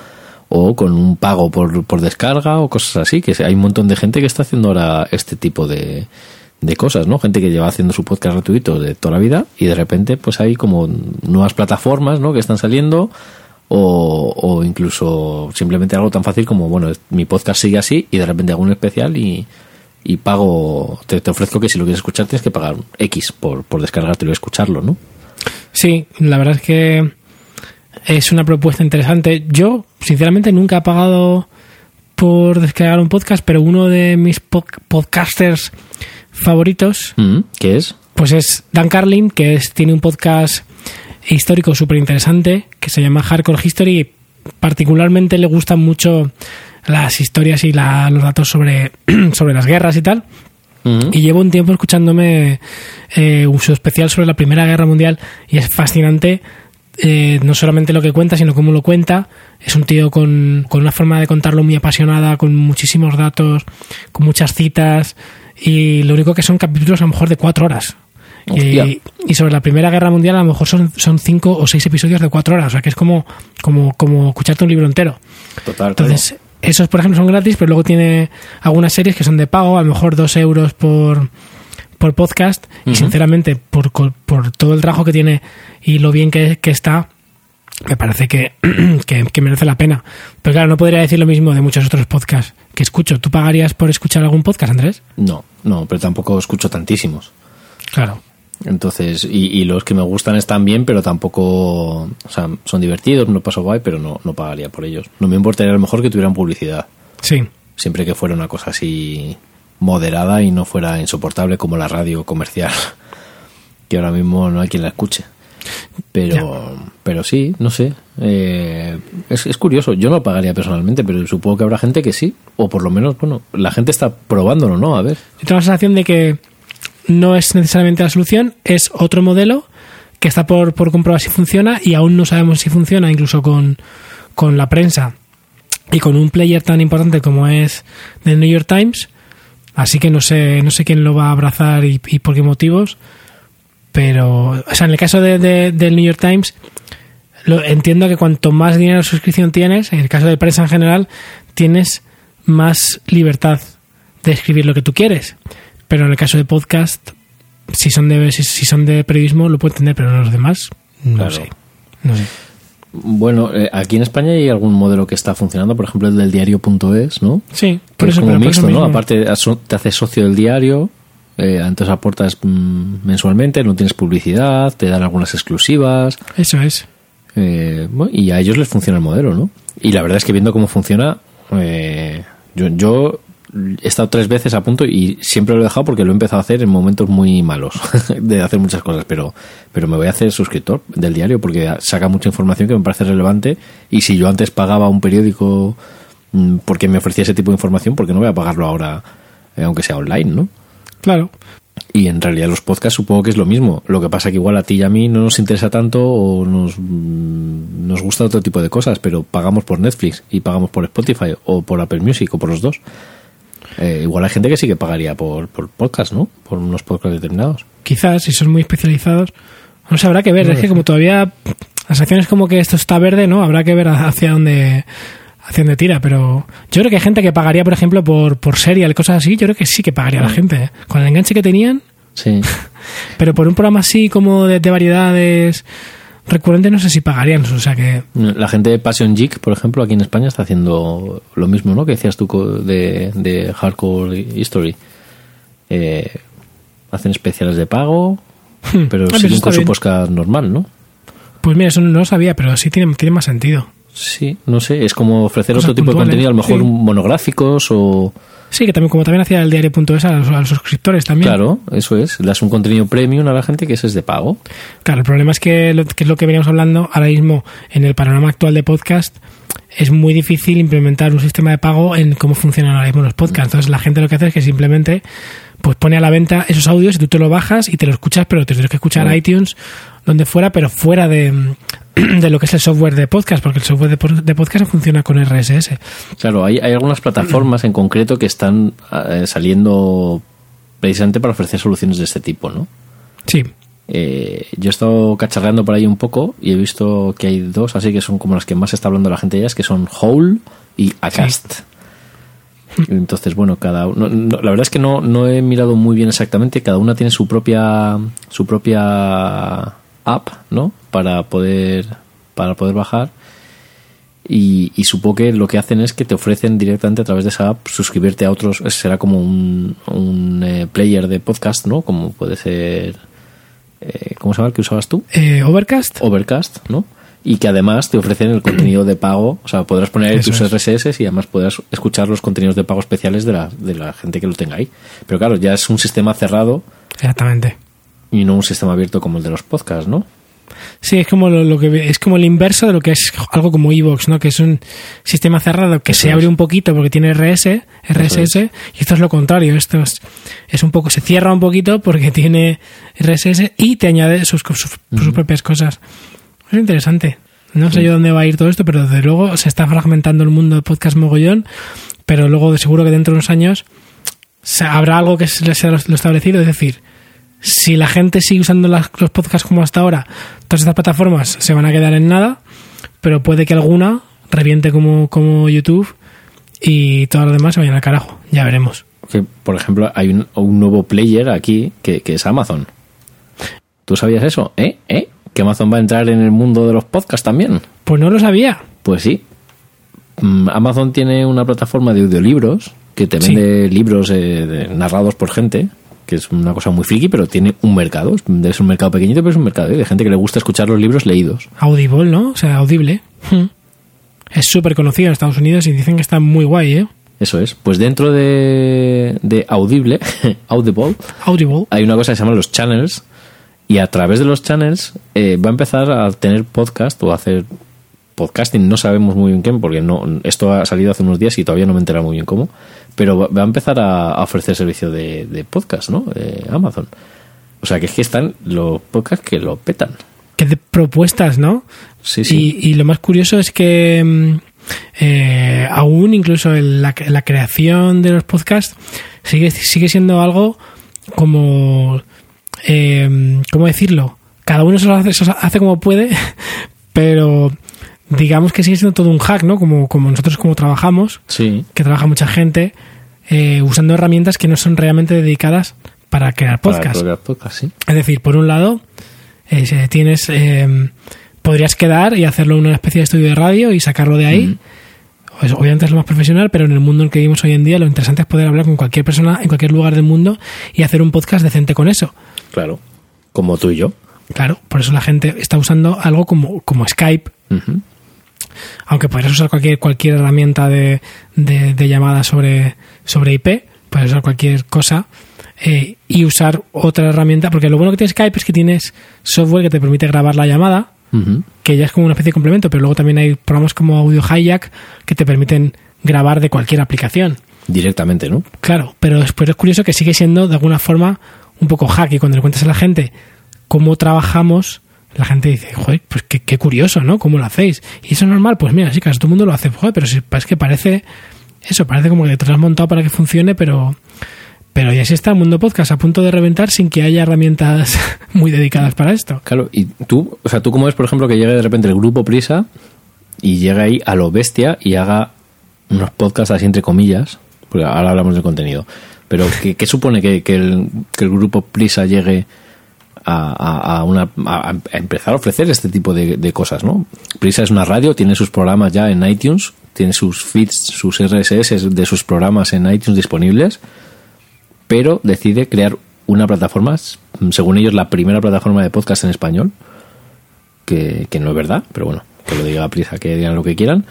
o con un pago por, por descarga o cosas así, que hay un montón de gente que está haciendo ahora este tipo de, de cosas, ¿no? Gente que lleva haciendo su podcast gratuito de toda la vida y de repente pues hay como nuevas plataformas, ¿no? Que están saliendo o, o incluso simplemente algo tan fácil como, bueno, mi podcast sigue así y de repente hago un especial y, y pago, te, te ofrezco que si lo quieres escuchar tienes que pagar X por, por descargártelo y escucharlo, ¿no? Sí, la verdad es que es una propuesta interesante. Yo, sinceramente, nunca he pagado por descargar un podcast, pero uno de mis po- podcasters favoritos, Mm, ¿Qué es? pues es Dan Carlin, que es, tiene un podcast histórico súper interesante que se llama Hardcore History. y Particularmente le gustan mucho las historias y la- los datos sobre, sobre las guerras y tal. Y llevo un tiempo escuchándome eh, su especial sobre la Primera Guerra Mundial y es fascinante eh, no solamente lo que cuenta, sino cómo lo cuenta. Es un tío con, con una forma de contarlo muy apasionada, con muchísimos datos, con muchas citas y lo único que son capítulos a lo mejor de cuatro horas. Y, y sobre la Primera Guerra Mundial a lo mejor son, son cinco o seis episodios de cuatro horas, o sea que es como, como, como escucharte un libro entero. Total. Entonces, esos, por ejemplo, son gratis, pero luego tiene algunas series que son de pago, a lo mejor dos euros por, por podcast. Y sinceramente, por, por todo el trabajo que tiene y lo bien que, que está, me parece que, que, que merece la pena. Pero claro, no podría decir lo mismo de muchos otros podcasts que escucho. ¿Tú pagarías por escuchar algún podcast, Andrés? No, no, pero tampoco escucho tantísimos. Claro. Entonces, y, y los que me gustan están bien, pero tampoco, o sea, son divertidos, lo paso guay, pero no, no pagaría por ellos. No me importaría a lo mejor que tuvieran publicidad, Sí. siempre que fuera una cosa así moderada y no fuera insoportable como la radio comercial, que ahora mismo no hay quien la escuche. Pero, pero sí, no sé. eh, es, es curioso. Yo no pagaría personalmente, pero supongo que habrá gente que sí. O por lo menos, bueno, la gente está probándolo, ¿no? A ver. Yo tengo la sensación de que no es necesariamente la solución, es otro modelo que está por, por comprobar si funciona y aún no sabemos si funciona, incluso con, con la prensa y con un player tan importante como es The New York Times. Así que no sé, no sé quién lo va a abrazar y, y por qué motivos. Pero, o sea, en el caso de, de- del New York Times, lo, entiendo que cuanto más dinero de suscripción tienes, en el caso de prensa en general, tienes más libertad de escribir lo que tú quieres. Pero en el caso de podcast, si son de, si, si son de periodismo, lo puedo entender, pero los demás, no Claro. sé. No sé. Bueno, eh, aquí en España hay algún modelo que está funcionando, por ejemplo el del diario.es, ¿no? Sí, Que por es eso, como pero por eso mixto, ¿no? Aparte te haces socio del diario, eh, entonces aportas mm, mensualmente, no tienes publicidad, te dan algunas exclusivas, Eso es. eh, bueno, y a ellos les funciona el modelo, ¿no? Y la verdad es que viendo cómo funciona, eh, yo, yo he estado tres veces a punto y siempre lo he dejado porque lo he empezado a hacer en momentos muy malos de hacer muchas cosas, pero, pero me voy a hacer suscriptor del diario porque saca mucha información que me parece relevante y si yo antes pagaba un periódico mm, porque me ofrecía ese tipo de información, porque no voy a pagarlo ahora, eh, aunque sea online, ¿no? Claro. Y en realidad los podcasts supongo que es lo mismo. Lo que pasa que igual a ti y a mí no nos interesa tanto o nos, mm, nos gusta otro tipo de cosas, pero pagamos por Netflix y pagamos por Spotify o por Apple Music o por los dos. Eh, igual hay gente que sí que pagaría por, por podcast, ¿no? Por unos podcasts determinados. Quizás, si son muy especializados. No sé, habrá que ver. es que como todavía la sensación es como que esto está verde, ¿no? Habrá que ver hacia dónde hacia dónde tira, pero yo creo que hay gente que pagaría, por ejemplo, por, por serial, cosas así, yo creo que sí que pagaría la gente. ¿eh? Con el enganche que tenían, Sí. pero por un programa así como de, de variedades recurrentes no sé si pagarían, o sea que La gente de Passion Geek, por ejemplo, aquí en España está haciendo lo mismo, ¿no? Que decías tú de, de Hardcore History. Eh, hacen especiales de pago, Hmm. pero Ah, pero siguen con su podcast normal, ¿no? pues mira, eso no lo sabía, pero sí tiene, tiene más sentido. Sí, no sé, es como ofrecer Cosas otro tipo de contenido, a lo mejor sí. monográficos o... Sí, que también como también hacía el diario.es a los, a los suscriptores también. Claro, eso es, das un contenido premium a la gente que ese es de pago. Claro, el problema es que, lo, que es lo que veníamos hablando ahora mismo en el panorama actual de podcast. Es muy difícil implementar un sistema de pago en cómo funcionan ahora mismo los podcasts. Entonces la gente lo que hace es que simplemente pues pone a la venta esos audios y tú te lo bajas y te lo escuchas, pero te tienes que escuchar iTunes, donde fuera, pero fuera de, de lo que es el software de podcast, porque el software de, de podcast funciona con RSS. Claro, hay, hay algunas plataformas en concreto que están eh, saliendo precisamente para ofrecer soluciones de este tipo, ¿no? Sí, Eh, yo he estado cacharreando por ahí un poco y he visto que hay dos, así que son como las que más está hablando la gente ya, es que son Hole y Acast. Entonces, bueno, cada uno, no, la verdad es que no, no he mirado muy bien exactamente, cada una tiene su propia su propia app, ¿no? Para poder para poder bajar y, y, supongo que lo que hacen es que te ofrecen directamente a través de esa app suscribirte a otros, será como un, un eh, player de podcast, ¿no? Como puede ser, eh, ¿cómo se llama el que usabas tú? Eh, Overcast. Overcast, ¿no? Y que además te ofrecen el contenido de pago, o sea, podrás poner ahí Eso tus es. RSS y además podrás escuchar los contenidos de pago especiales de la, de la gente que lo tenga ahí. Pero claro, ya es un sistema cerrado Exactamente. Y no un sistema abierto como el de los podcasts, ¿no? Sí, es como lo, lo que es como el inverso de lo que es algo como Evox, ¿no? Que es un sistema cerrado que Eso se es. abre un poquito porque tiene RS, RSS, Eso y esto es lo contrario. Esto es, es un poco, se cierra un poquito porque tiene RSS y te añade sus, sus, sus propias cosas. Es interesante. No sé yo dónde va a ir todo esto, pero desde luego se está fragmentando el mundo de podcast mogollón, pero luego de seguro que dentro de unos años se- habrá algo que se- sea lo lo establecido, es decir, si la gente sigue usando las- los podcasts como hasta ahora, todas estas plataformas se van a quedar en nada, pero puede que alguna reviente como, como YouTube y todas las demás se vayan al carajo. Ya veremos. Que, por ejemplo, hay un, un nuevo player aquí que, que es Amazon. ¿Tú sabías eso? ¿Eh? ¿Eh? ¿Que Amazon va a entrar en el mundo de los podcasts también? Pues no lo sabía. Pues sí. Mm, Amazon tiene una plataforma de audiolibros que te Sí. vende libros eh, de- narrados por gente, que es una cosa muy friki, pero tiene un mercado. Es- un mercado pequeñito, pero es un mercado ¿eh? de gente que le gusta escuchar los libros leídos. Audible, ¿no? O sea, audible. Hmm. Es súper conocido en Estados Unidos y dicen que está muy guay, ¿eh? Eso es. Pues dentro de, de Audible, Audible, Audible. hay una cosa que se llama los channels y a través de los channels eh, va a empezar a tener podcast o a hacer podcasting, no sabemos muy bien qué, porque no esto ha salido hace unos días y todavía no me he enterado muy bien cómo, pero va va a empezar a, a ofrecer servicio de, de podcast, ¿no? Eh, Amazon. O sea que es que están los podcasts que lo petan. Que de propuestas, ¿no? Sí, sí. Y, y lo más curioso es que mm, eh, aún incluso en la, la creación de los podcasts sigue, sigue siendo algo como... Eh, ¿Cómo decirlo? Cada uno se lo hace, se lo hace como puede, pero digamos que sigue siendo todo un hack, ¿no? Como, como nosotros como trabajamos, Sí. que trabaja mucha gente, eh, usando herramientas que no son realmente dedicadas para crear Para podcasts. crear podcast, sí. Es decir, por un lado, eh, si tienes, eh, podrías quedar y hacerlo una especie de estudio de radio y sacarlo de ahí. Pues, obviamente es lo más profesional, pero en el mundo en el que vivimos hoy en día, lo interesante es poder hablar con cualquier persona en cualquier lugar del mundo y hacer un podcast decente con eso. Claro. Como tú y yo. Claro, por eso la gente está usando algo como, como Skype, Ujú. Aunque podrías usar cualquier, cualquier herramienta de, de, de llamada sobre, sobre IP, puedes usar cualquier cosa eh, y usar otra herramienta, porque lo bueno que tiene Skype es que tienes software que te permite grabar la llamada, que ya es como una especie de complemento, pero luego también hay programas como Audio Hijack que te permiten grabar de cualquier aplicación. Directamente, ¿no? Claro, pero es, pero es curioso que sigue siendo de alguna forma un poco hack y cuando le cuentas a la gente cómo trabajamos, la gente dice, joder, pues qué, curioso, ¿no? ¿Cómo lo hacéis? Y eso es normal, pues mira, sí, casi todo el mundo lo hace, joder, pero si- es que parece, eso, parece como que te lo has montado para que funcione, pero, pero ya sí está el mundo podcast a punto de reventar sin que haya herramientas muy dedicadas para esto. Claro, y tú, o sea, tú cómo ves, por ejemplo, que llegue de repente el grupo Prisa y llega ahí a lo bestia y haga unos podcasts así entre comillas, porque ahora hablamos del contenido, pero ¿qué, supone que, que el grupo Prisa llegue a, una, a, empezar a ofrecer este tipo de, de cosas, ¿no? Prisa es una radio, tiene sus programas ya en iTunes, tiene sus feeds, sus RSS de sus programas en iTunes disponibles, pero decide crear una plataforma, según ellos la primera plataforma de podcast en español, que, que no es verdad, pero bueno, que lo diga prisa, que digan lo que quieran,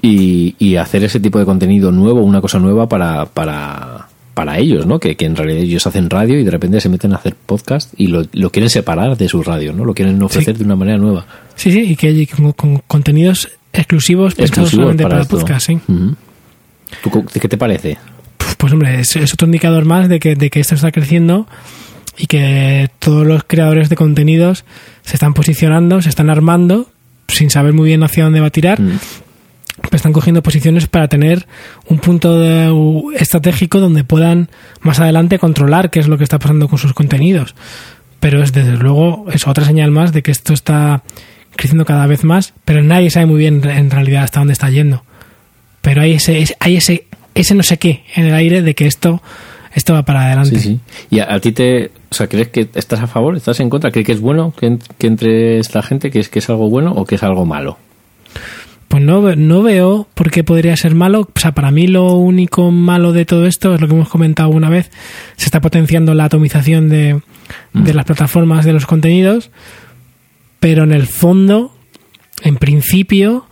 y, y hacer ese tipo de contenido nuevo, una cosa nueva para, para, para ellos, ¿no? Que, que en realidad ellos hacen radio y de repente se meten a hacer podcast y lo, lo quieren separar de su radio, ¿no? Lo quieren ofrecer de una manera nueva. Sí, sí, y que hay con, con contenidos exclusivos pensados solamente para para, podcast, sí. Ujú. ¿Tú co- ¿Qué te parece? Pues hombre, es, es otro indicador más de que, de que esto está creciendo y que todos los creadores de contenidos se están posicionando, se están armando, sin saber muy bien hacia dónde va a tirar, Mm. Están cogiendo posiciones para tener un punto de- u- estratégico donde puedan más adelante controlar qué es lo que está pasando con sus contenidos. pero es desde luego es otra señal más de que esto está creciendo cada vez más, pero nadie sabe muy bien en realidad hasta dónde está yendo. Pero hay ese, hay ese, ese no sé qué en el aire de que esto, esto va para adelante. ¿Y a, ti te, o sea, crees que estás a favor, estás en contra? ¿Crees que es bueno que, que entre esta gente, que es, que es algo bueno o que es algo malo? Pues no, no veo por qué podría ser malo. O sea, para mí lo único malo de todo esto es lo que hemos comentado una vez. Se está potenciando la atomización de, de las plataformas de los contenidos. Pero en el fondo, en principio,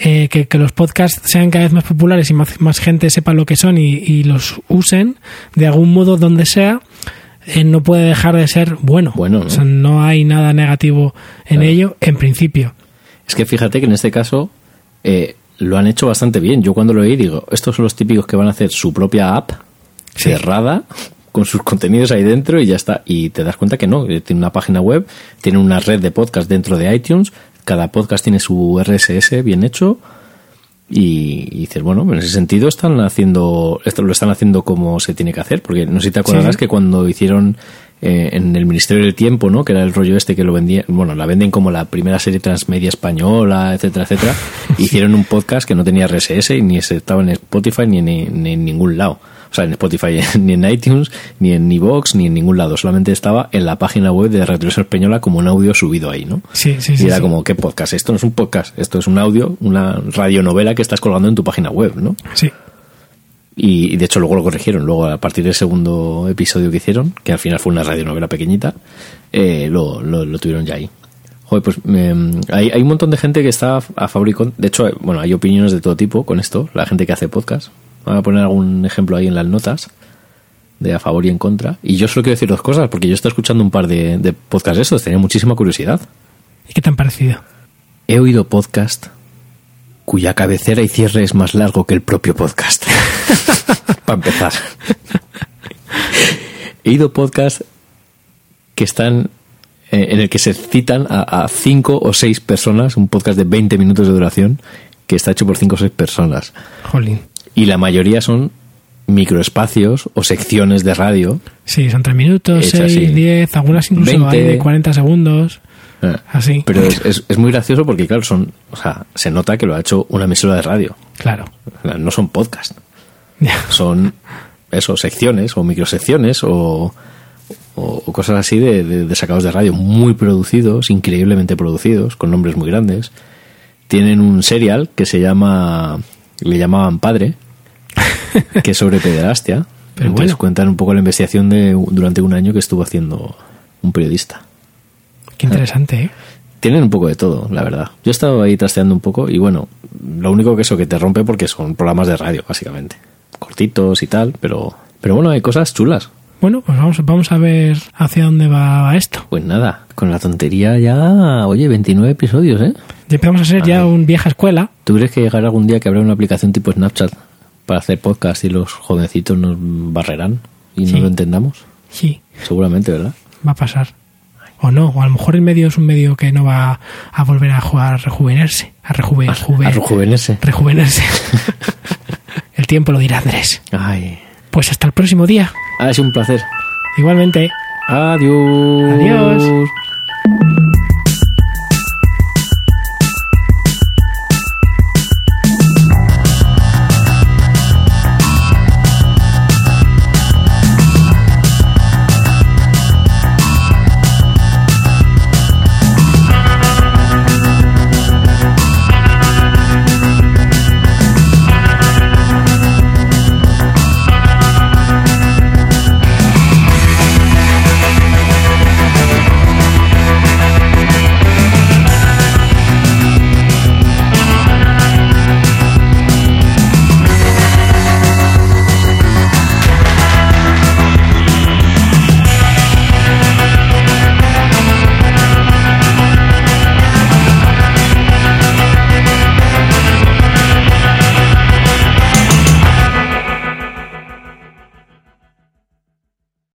eh, que, los podcasts sean cada vez más populares y más, más gente sepa lo que son y, los usen de algún modo donde sea, eh, no puede dejar de ser bueno. bueno ¿no? O sea, no hay nada negativo en ello, en principio. Es que fíjate que en este caso eh, lo han hecho bastante bien. Yo cuando lo oí digo, estos son los típicos que van a hacer su propia app cerrada con sus contenidos ahí dentro y ya está. Y te das cuenta que no, tiene una página web, tiene una red de podcast dentro de iTunes, cada podcast tiene su RSS bien hecho y, dices, bueno, en ese sentido están haciendo, esto lo están haciendo como se tiene que hacer, porque no sé si te acordarás que cuando hicieron eh, en el Ministerio del Tiempo, ¿no? Que era el rollo este que lo vendían, bueno, la venden como la primera serie transmedia española, etcétera, etcétera. Hicieron un podcast que no tenía RSS y ni estaba en Spotify ni en ningún lado o sea, en Spotify, ni en iTunes, ni en Evox, ni en ningún lado. Solamente estaba en la página web de Radio Española como un audio subido ahí, ¿no? Sí, sí, sí. Y era como, ¿qué podcast? Esto no es un podcast, esto es un audio, una radionovela que estás colgando en tu página web, ¿no? Sí. Y, de hecho luego lo corrigieron. Luego, a partir del segundo episodio que hicieron, que al final fue una radionovela pequeñita, eh, lo, lo, tuvieron ya ahí. Joder, pues hay, hay, un montón de gente que está a favor y De hecho, bueno, hay opiniones de todo tipo con esto. La gente que hace podcast. Voy a poner algún ejemplo ahí en las notas de a favor y en contra. Y yo solo quiero decir dos cosas, porque yo estoy escuchando un par de, de podcasts estos, tenía muchísima curiosidad. ¿Y qué te han parecido? He oído podcast cuya cabecera y cierre es más largo que el propio podcast. Para empezar. He oído podcast que están eh, en el que se citan a, a, cinco o seis personas, un podcast de 20 minutos de duración, que está hecho por cinco o seis personas. Jolín y la mayoría son microespacios o secciones de radio. Sí, son tres minutos, seis, diez, algunas incluso hay de 40 segundos. Ah, así. Pero es, es, muy gracioso porque, claro, son, o sea, se nota que lo ha hecho una emisora de radio. Claro. No son podcast. son eso, secciones o microsecciones o, o, cosas así de, de, sacados de radio muy producidos, increíblemente producidos, con nombres muy grandes. Tienen un serial que se llama, le llamaban Padre, que es sobre pederastia. Pero Entonces cuentan un poco la investigación de durante un año que estuvo haciendo un periodista. Qué interesante, ¿eh? Tienen un poco de todo, la verdad. Yo he estado ahí trasteando un poco y bueno, lo único que eso que te rompe porque son programas de radio, básicamente. Cortitos y tal, pero, pero bueno, hay cosas chulas. Bueno, pues vamos, vamos a ver hacia dónde va esto. Pues nada, con la tontería ya, oye, 29 episodios, ¿eh? Ya empezamos a ser ya un vieja escuela. ¿Tú crees que llegará algún día que habrá una aplicación tipo Snapchat para hacer podcast y los jovencitos nos barrerán y no lo entendamos? Sí. Seguramente, ¿verdad? Va a pasar. O no, o a lo mejor el medio es un medio que no va a volver a jugar a rejuvenerse. A, rejuve, a, rejuvenerse. Rejuvenerse. el tiempo lo dirá Andrés. Ay. Pues hasta el próximo día. Ha sido un placer. Igualmente. Adiós. Adiós.